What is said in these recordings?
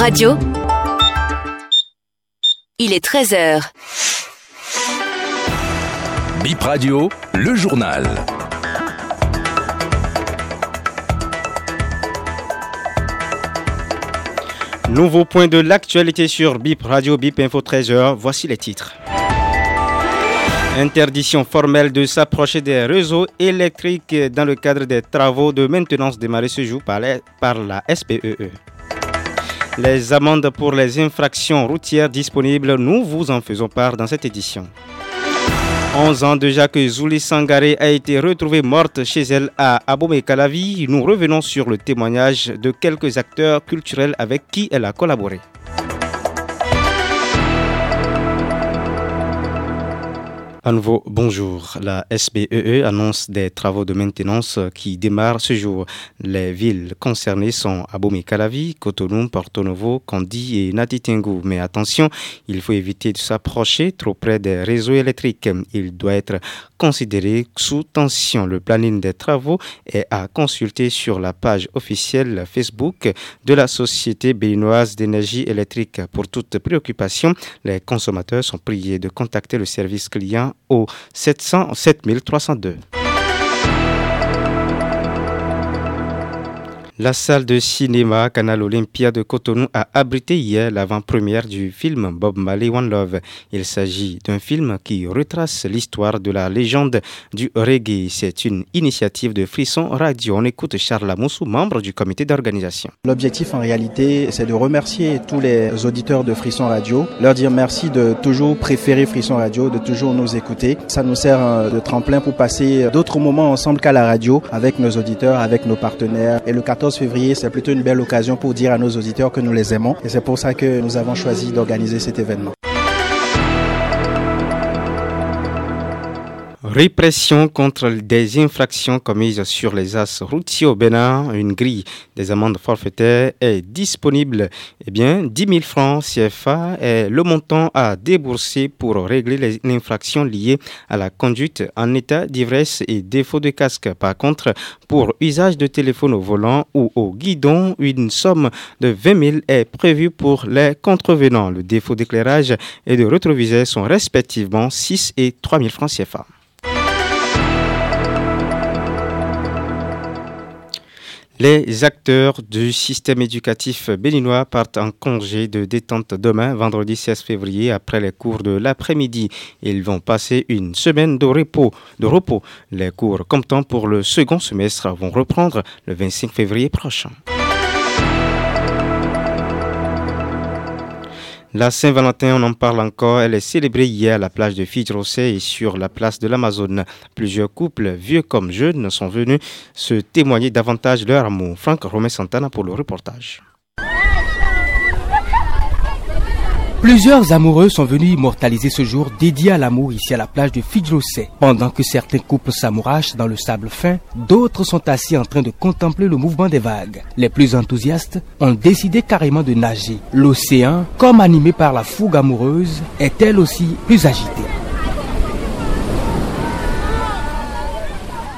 Radio. Il est 13h. Bip Radio, le journal. Nouveau point de l'actualité sur BIP Radio, BIP Info 13h. Voici les titres. Interdiction formelle de s'approcher des réseaux électriques dans le cadre des travaux de maintenance démarrés ce jour par, la SPEE. Les amendes pour les infractions routières disponibles, nous vous en faisons part dans cette édition. 11 ans déjà que Zouli Sangare a été retrouvée morte chez elle à Abomey-Calavi, nous revenons sur le témoignage de quelques acteurs culturels avec qui elle a collaboré. À nouveau, bonjour. La SBEE e annonce des travaux de maintenance qui démarrent ce jour. Les villes concernées sont Abomey-Calavi, Cotonou, Porto Novo, Kandy et Natitingu. Mais attention, il faut éviter de s'approcher trop près des réseaux électriques. Il doit être considéré sous tension. Le planning des travaux est à consulter sur la page officielle Facebook de la Société béninoise d'énergie électrique. Pour toute préoccupation, les consommateurs sont priés de contacter le service client au 700 7302. La salle de cinéma Canal Olympia de Cotonou a abrité hier l'avant-première du film Bob Marley One Love. Il s'agit d'un film qui retrace l'histoire de la légende du reggae. C'est une initiative de Frisson Radio. On écoute Charles Lamoussou, membre du comité d'organisation. L'objectif en réalité, c'est de remercier tous les auditeurs de Frisson Radio, leur dire merci de toujours préférer Frisson Radio, de toujours nous écouter. Ça nous sert euh, de tremplin pour passer d'autres moments ensemble qu'à la radio avec nos auditeurs, avec nos partenaires. Et le 14 février, c'est plutôt une belle occasion pour dire à nos auditeurs que nous les aimons. Et c'est pour ça que nous avons choisi d'organiser cet événement. Répression contre des infractions commises sur les as routiers au Bénin. Une grille des amendes forfaitaires est disponible. Eh bien, 10 000 francs CFA est le montant à débourser pour régler les infractions liées à la conduite en état d'ivresse et défaut de casque. Par contre, pour usage de téléphone au volant ou au guidon, une somme de 20 000 est prévue pour les contrevenants. Le défaut d'éclairage et de rétroviseur sont respectivement 6 et 3 000 francs CFA. Les acteurs du système éducatif béninois partent en congé de détente demain, vendredi 16 février, après les cours de l'après-midi. Ils vont passer une semaine de repos. De repos. Les cours comptant pour le second semestre vont reprendre le 25 février prochain. La Saint-Valentin, on en parle encore, elle est célébrée hier à la plage de Fidrosé et sur la place de l'Amazone. Plusieurs couples, vieux comme jeunes, sont venus se témoigner davantage leur amour. Franck Romain Santana pour le reportage. Plusieurs amoureux sont venus immortaliser ce jour dédié à l'amour ici à la plage de Fidjlosé. Pendant que certains couples s'amourachent dans le sable fin, d'autres sont assis en train de contempler le mouvement des vagues. Les plus enthousiastes ont décidé carrément de nager. L'océan, comme animé par la fougue amoureuse, est elle aussi plus agitée.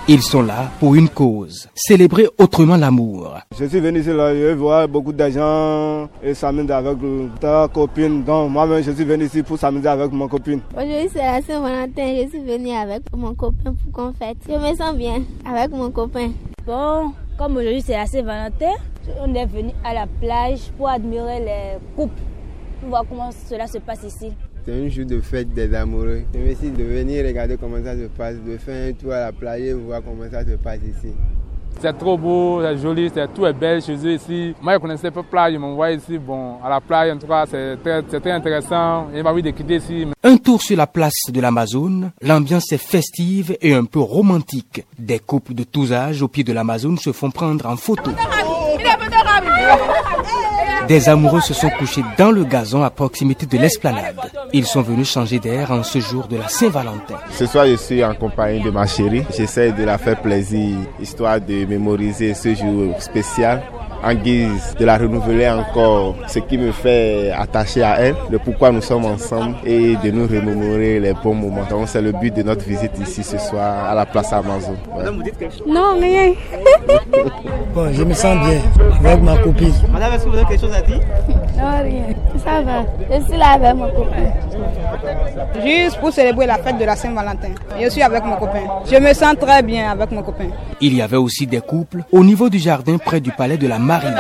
Ils sont là pour une cause, célébrer autrement l'amour. Je suis venu ici là, je vois beaucoup d'argent et s'amuser avec ta copine. Donc moi-même, je suis venu ici pour s'amuser avec mon copine. Aujourd'hui, c'est la Saint-Valentin. Je suis venu avec mon copain pour qu'on fête. Je me sens bien avec mon copain. Bon, comme aujourd'hui, c'est la Saint-Valentin, on est venu à la plage pour admirer les couples, pour voir comment cela se passe ici. C'est un jour de fête des amoureux. Je me suis de venir regarder comment ça se passe, de faire un tour à la plage et voir comment ça se passe ici. C'est trop beau, c'est joli, c'est tout est belle chez eux ici. Moi, je connaissais pas plage, je m'envoie ici. Bon, à la plage, en tout cas, c'est très, très, intéressant. J'ai envie de quitter ici. Un tour sur la place de l'Amazone, l'ambiance est festive et un peu romantique. Des couples de tous âges au pied de l'Amazone se font prendre en photo. Des amoureux se sont couchés dans le gazon à proximité de l'esplanade. Ils sont venus changer d'air en ce jour de la Saint-Valentin. Ce soir, je suis en compagnie de ma chérie. J'essaie de la faire plaisir, histoire de mémoriser ce jour spécial en guise de la renouveler encore, ce qui me fait attacher à elle, de pourquoi nous sommes ensemble et de nous remémorer les bons moments. Donc c'est le but de notre visite ici ce soir à la place Amazon. Non, rien. bon, je me sens bien avec ma copine. Madame, est-ce que vous avez quelque chose à dire? Non, rien. Ça va. Je suis là avec mon copain. Juste pour célébrer la fête de la Saint-Valentin. Je suis avec mon copain. Je me sens très bien avec mon copain. Il y avait aussi des couples au niveau du jardin près du palais de la Marine.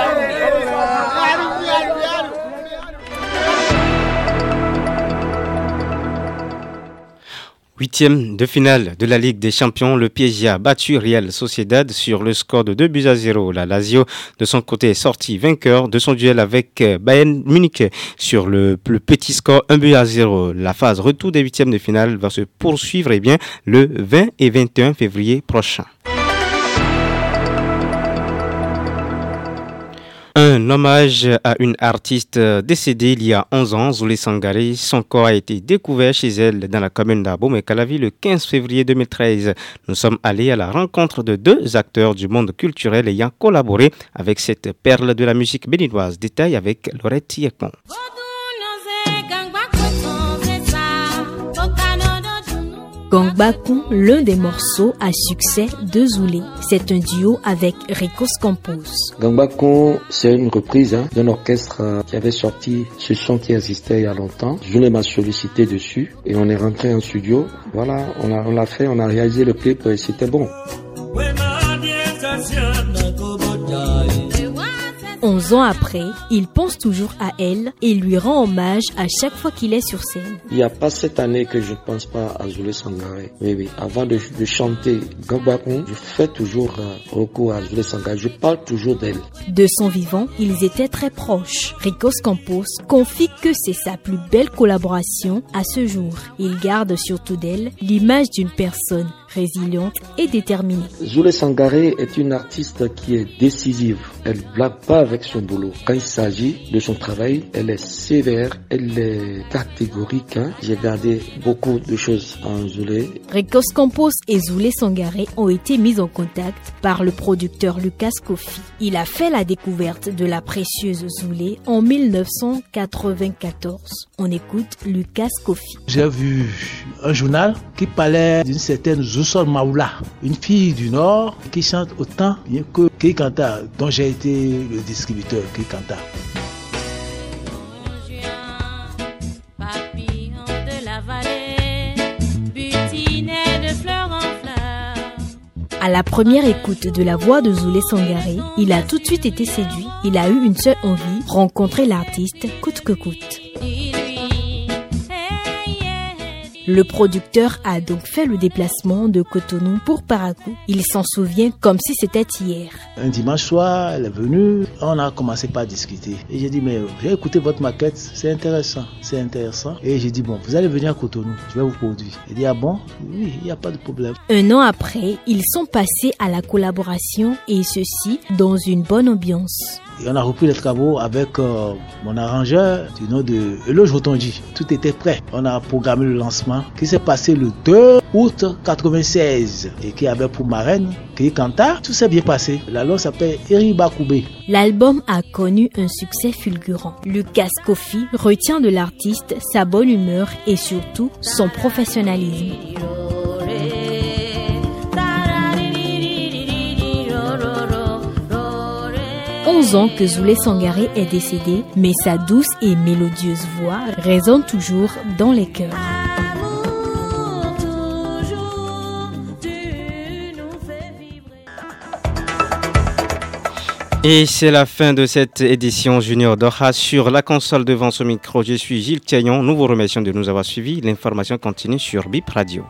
Huitième de finale de la Ligue des Champions, le PSG a battu Real Sociedad sur le score de 2 buts à 0. La Lazio, de son côté, est sorti vainqueur de son duel avec euh, Bayern Munich sur le, petit score 1 but à 0. La phase retour des huitièmes de finale va se poursuivre eh bien, le 20 et 21 février prochain. Un hommage à une artiste décédée il y a 11 ans, Zoulé Sangari. Son corps a été découvert chez elle dans la commune d'Abomey-Calavi le 15 février 2013. Nous sommes allés à la rencontre de deux acteurs du monde culturel ayant collaboré avec cette perle de la musique béninoise. Détail avec Laurette Yekon. Gangbakun, l'un des morceaux à succès de Zoulé. C'est un duo avec Rico Campos. Gangbakun, c'est une reprise hein, d'un orchestre euh, qui avait sorti ce son qui existait il y a longtemps. Zoulé m'a sollicité dessus et on est rentré en studio. Voilà, on l'a on fait, on a réalisé le clip et c'était bon. 11 ans après, il pense toujours à elle et lui rend hommage à chaque fois qu'il est sur scène. Il n'y a pas cette année que je ne pense pas à Zoulé Sangare. Oui, oui. Avant de, de chanter Gabakon, je fais toujours euh, recours à Zoulé Sangare. Je parle toujours d'elle. De son vivant, ils étaient très proches. Ricos Campos confie que c'est sa plus belle collaboration à ce jour. Il garde surtout d'elle l'image d'une personne résiliente et déterminée. Zoulé Sangaré est une artiste qui est décisive. Elle blague pas avec son boulot. Quand il s'agit de son travail, elle est sévère, elle est catégorique. Hein. J'ai gardé beaucoup de choses en Zoulé. Ricos Campos et Zoulé Sangaré ont été mis en contact par le producteur Lucas Kofi. Il a fait la découverte de la précieuse Zoulé en 1994. On écoute Lucas Kofi. J'ai vu un journal qui parlait d'une certaine Zoussol Maoula, une fille du Nord qui chante autant bien que Kikanta, dont j'ai été le distributeur Kikanta. À la première écoute de la voix de Zoulé Sangaré, il a tout de suite été séduit. Il a eu une seule envie, rencontrer l'artiste coûte que coûte. Le producteur a donc fait le déplacement de Cotonou pour Parakou. Il s'en souvient comme si c'était hier. Un dimanche soir, elle est venue, on a commencé par discuter. Et j'ai dit, mais j'ai écouté votre maquette, c'est intéressant, c'est intéressant. Et j'ai dit, bon, vous allez venir à Cotonou, je vais vous produire. Elle dit, ah bon? Oui, il n'y a pas de problème. Un an après, ils sont passés à la collaboration et ceci dans une bonne ambiance. On a repris les travaux avec euh, mon arrangeur du nom de Eloge Rotondi. Tout était prêt. On a programmé le lancement qui s'est passé le 2 août 96 et qui avait pour marraine Kanta. Tout s'est bien passé. L'album s'appelle Eri Bakoubé. L'album a connu un succès fulgurant. Lucas Kofi retient de l'artiste sa bonne humeur et surtout son professionnalisme. 11 ans que Zoulé Sangaré est décédé, mais sa douce et mélodieuse voix résonne toujours dans les cœurs. Et c'est la fin de cette édition Junior d'Oha sur la console devant ce micro. Je suis Gilles Thiaillon. Nous vous remercions de nous avoir suivis. L'information continue sur BIP Radio.